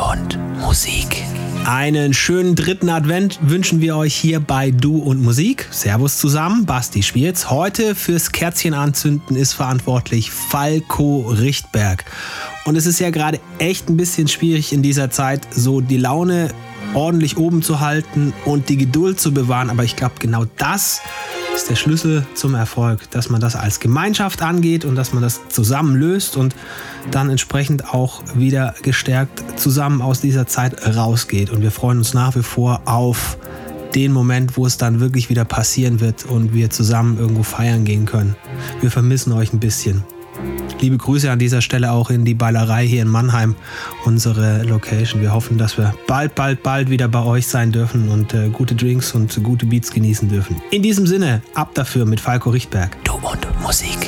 und Musik. Einen schönen dritten Advent wünschen wir euch hier bei Du und Musik. Servus zusammen, Basti Schwierz. Heute fürs Kerzchen anzünden ist verantwortlich Falco Richtberg. Und es ist ja gerade echt ein bisschen schwierig in dieser Zeit, so die Laune ordentlich oben zu halten und die Geduld zu bewahren. Aber ich glaube, genau das ist der Schlüssel zum Erfolg, dass man das als Gemeinschaft angeht und dass man das zusammen löst und dann entsprechend auch wieder gestärkt zusammen aus dieser Zeit rausgeht. Und wir freuen uns nach wie vor auf den Moment, wo es dann wirklich wieder passieren wird und wir zusammen irgendwo feiern gehen können. Wir vermissen euch ein bisschen. Liebe Grüße an dieser Stelle auch in die Ballerei hier in Mannheim, unsere Location. Wir hoffen, dass wir bald, bald, bald wieder bei euch sein dürfen und äh, gute Drinks und gute Beats genießen dürfen. In diesem Sinne, ab dafür mit Falco Richtberg. Du und Musik.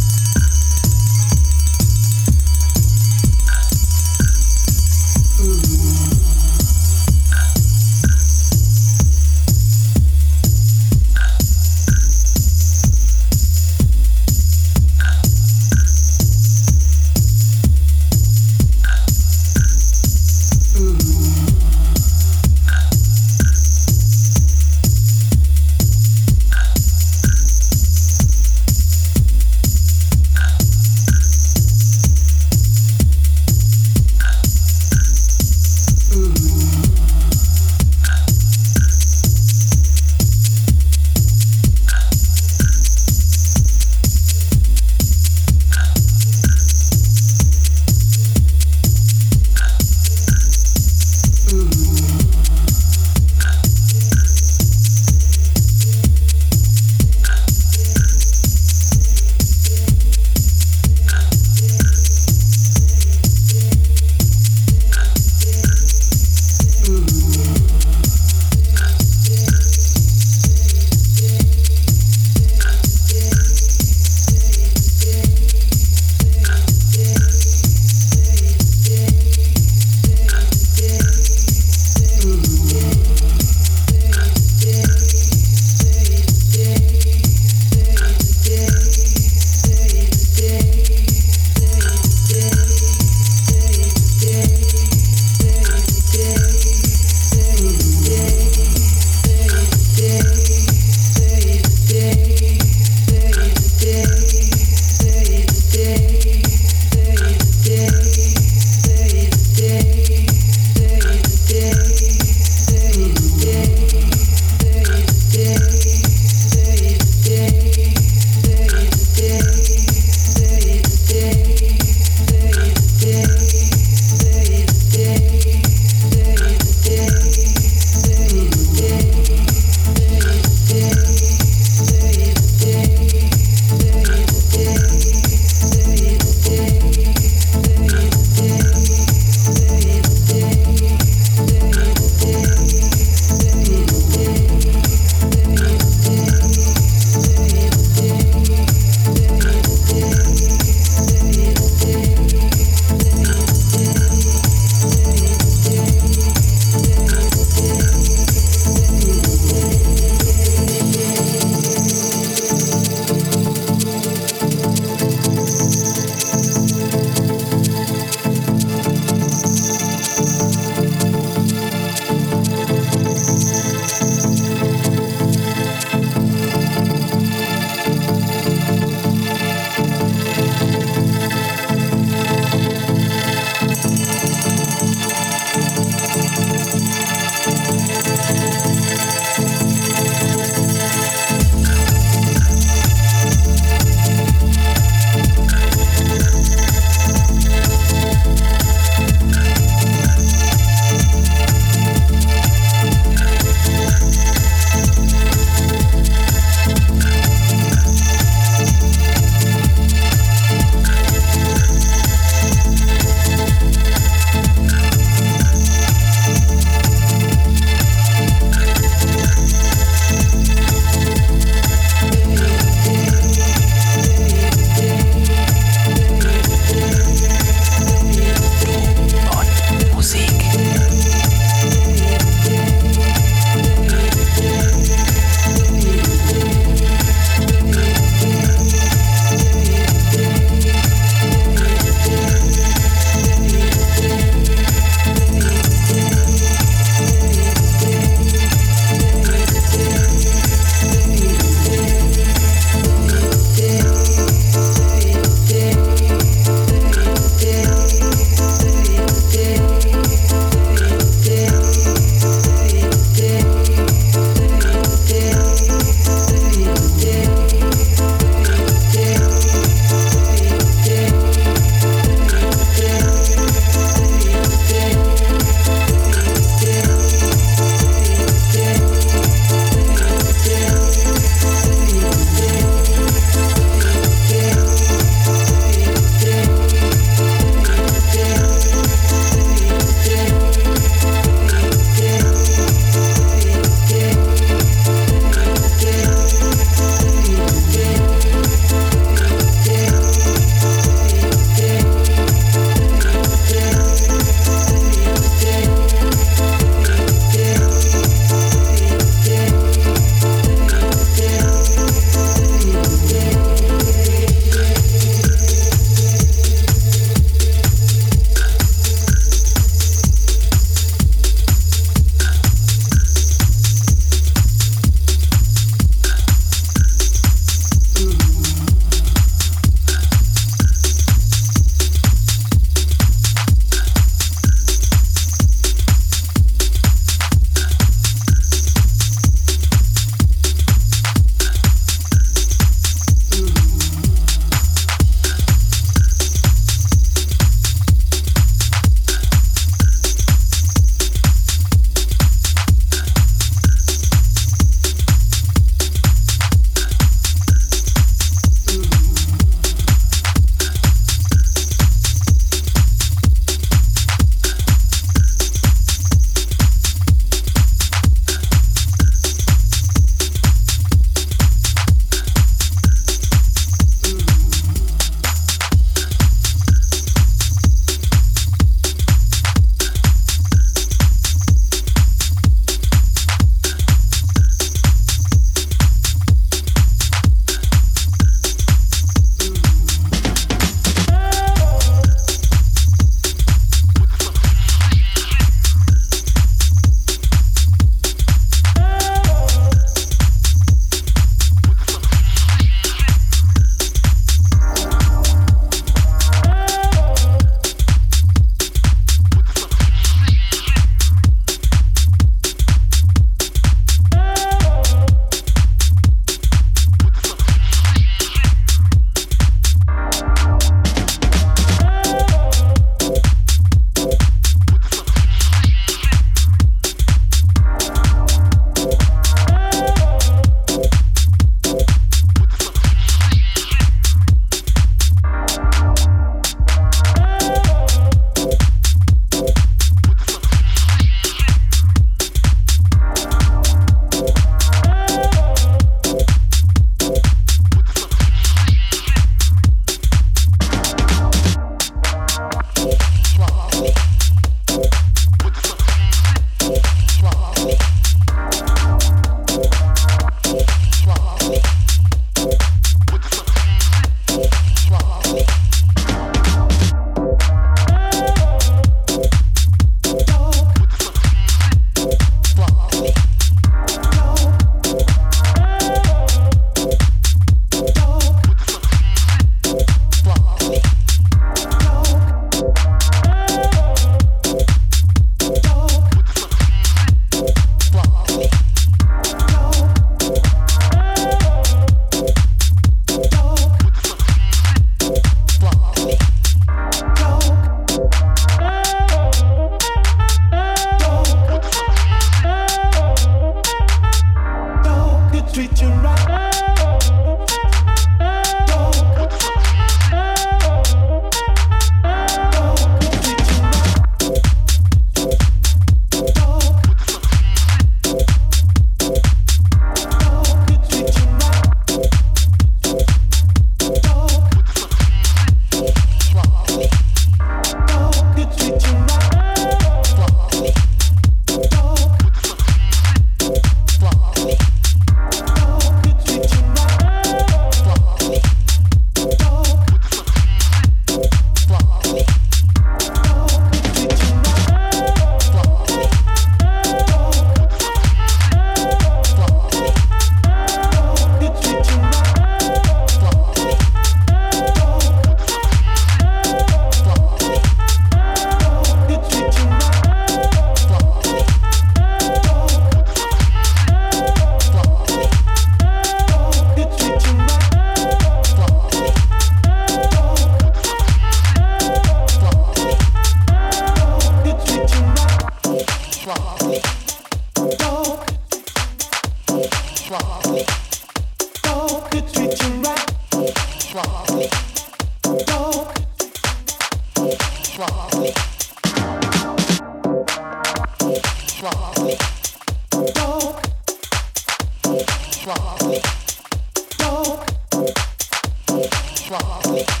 Up, man.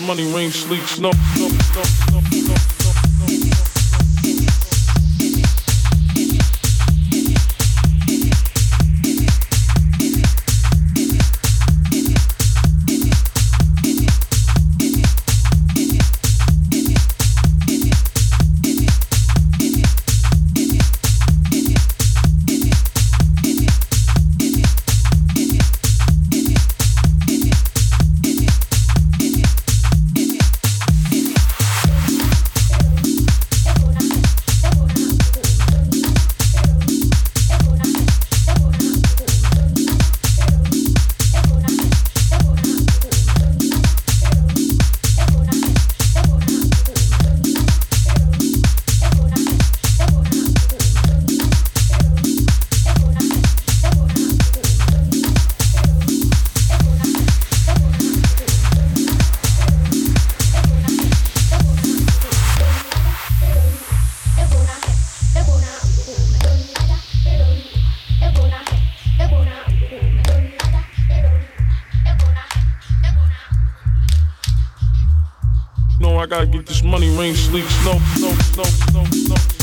money, rain, sleep, snow. gotta get this money, rain, sleep, snow, snow, snow, snow, snow.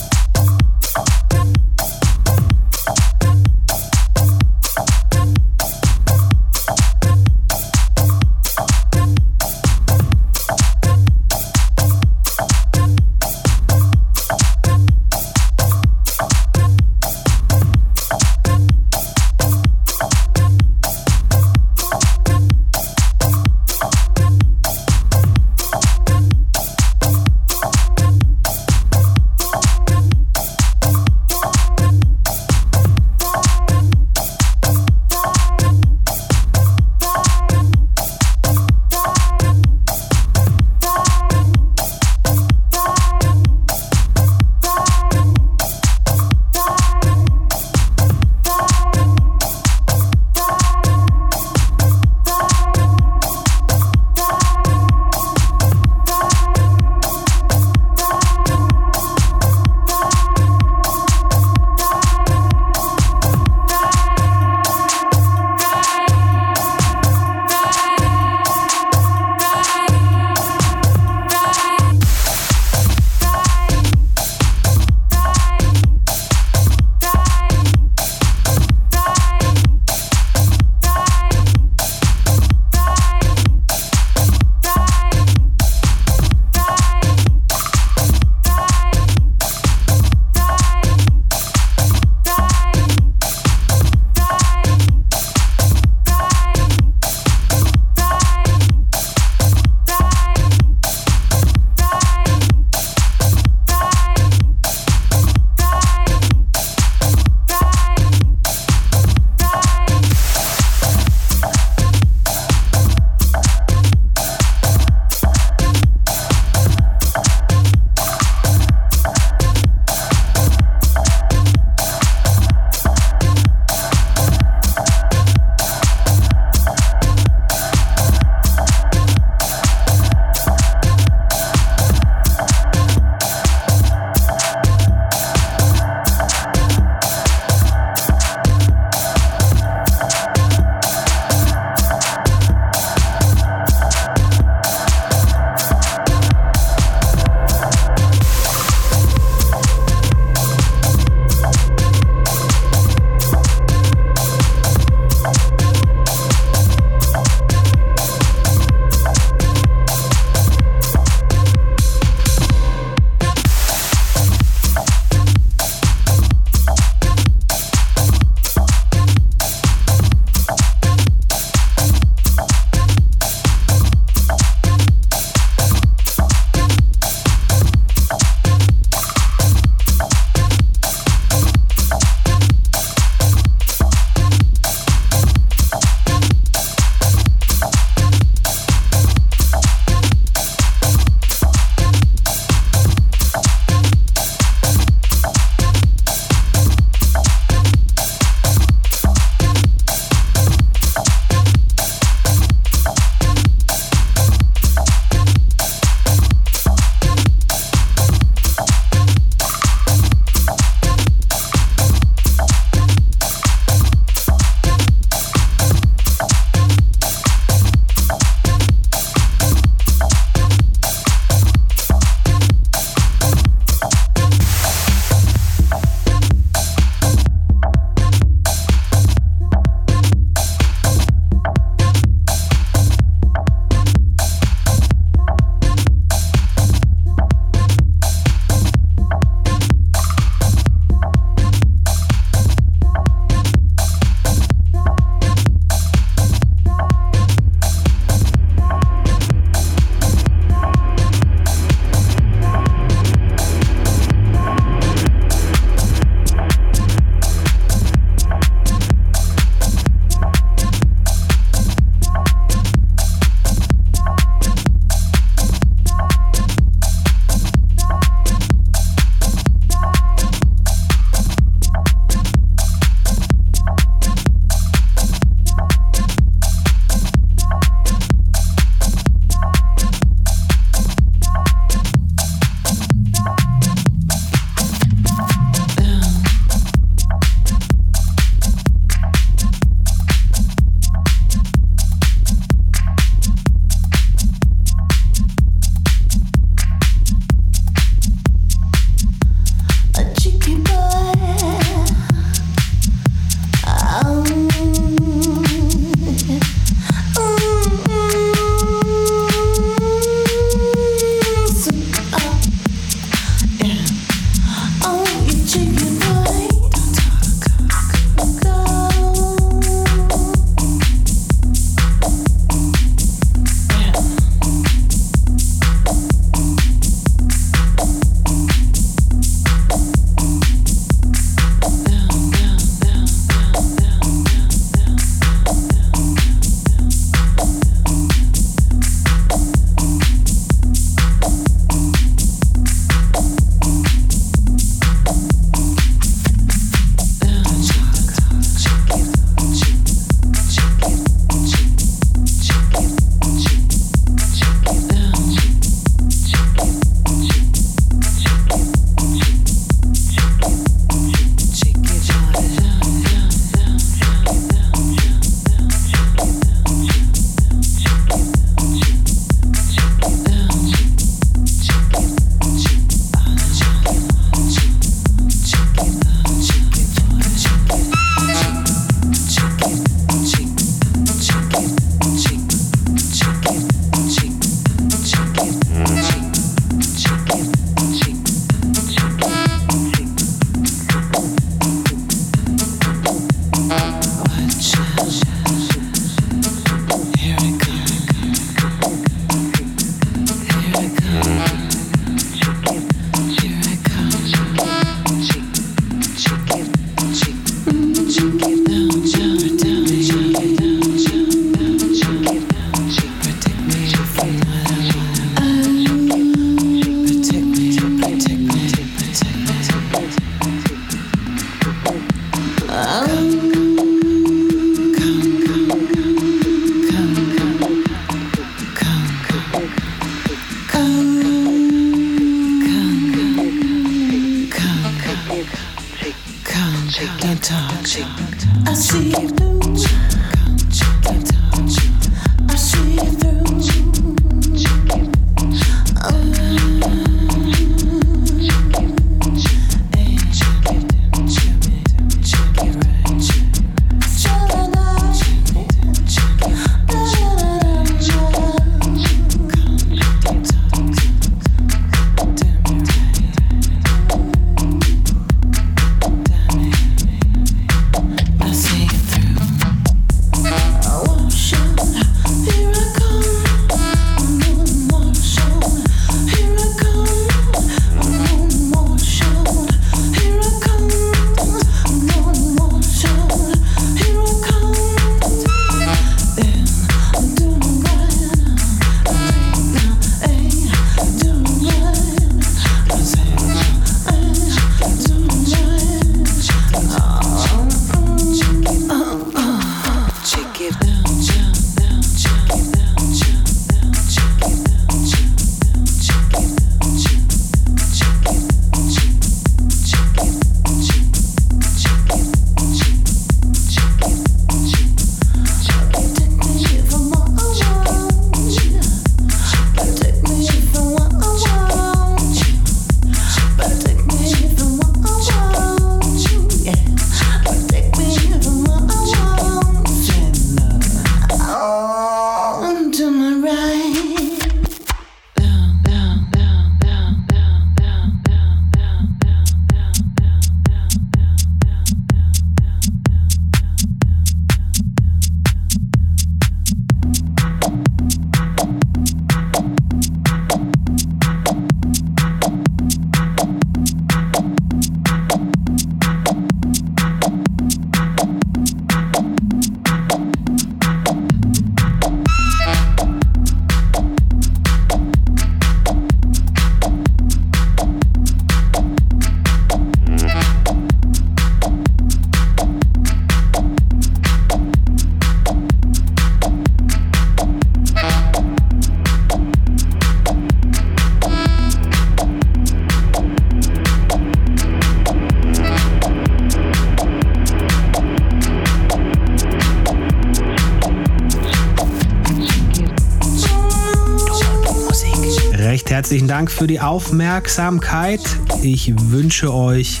Herzlichen Dank für die Aufmerksamkeit. Ich wünsche euch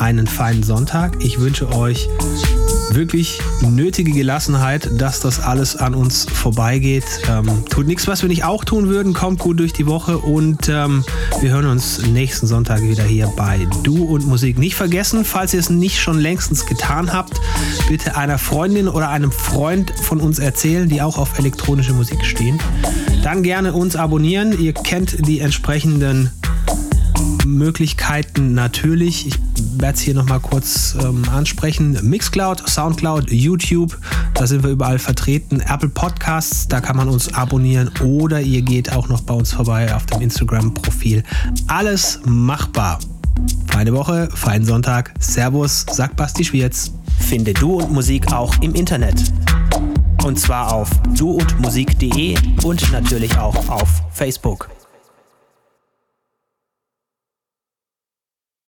einen feinen Sonntag. Ich wünsche euch wirklich nötige Gelassenheit, dass das alles an uns vorbeigeht. Ähm, tut nichts, was wir nicht auch tun würden. Kommt gut durch die Woche und ähm, wir hören uns nächsten Sonntag wieder hier bei Du und Musik. Nicht vergessen, falls ihr es nicht schon längstens getan habt, bitte einer Freundin oder einem Freund von uns erzählen, die auch auf elektronische Musik stehen. Dann gerne uns abonnieren. Ihr kennt die entsprechenden Möglichkeiten natürlich. Ich werde es hier nochmal kurz ähm, ansprechen. Mixcloud, Soundcloud, YouTube, da sind wir überall vertreten. Apple Podcasts, da kann man uns abonnieren oder ihr geht auch noch bei uns vorbei auf dem Instagram-Profil. Alles machbar. Feine Woche, feinen Sonntag. Servus, sagt Basti Schwierz. Finde Du und Musik auch im Internet. Und zwar auf duundmusik.de und natürlich auch auf Facebook.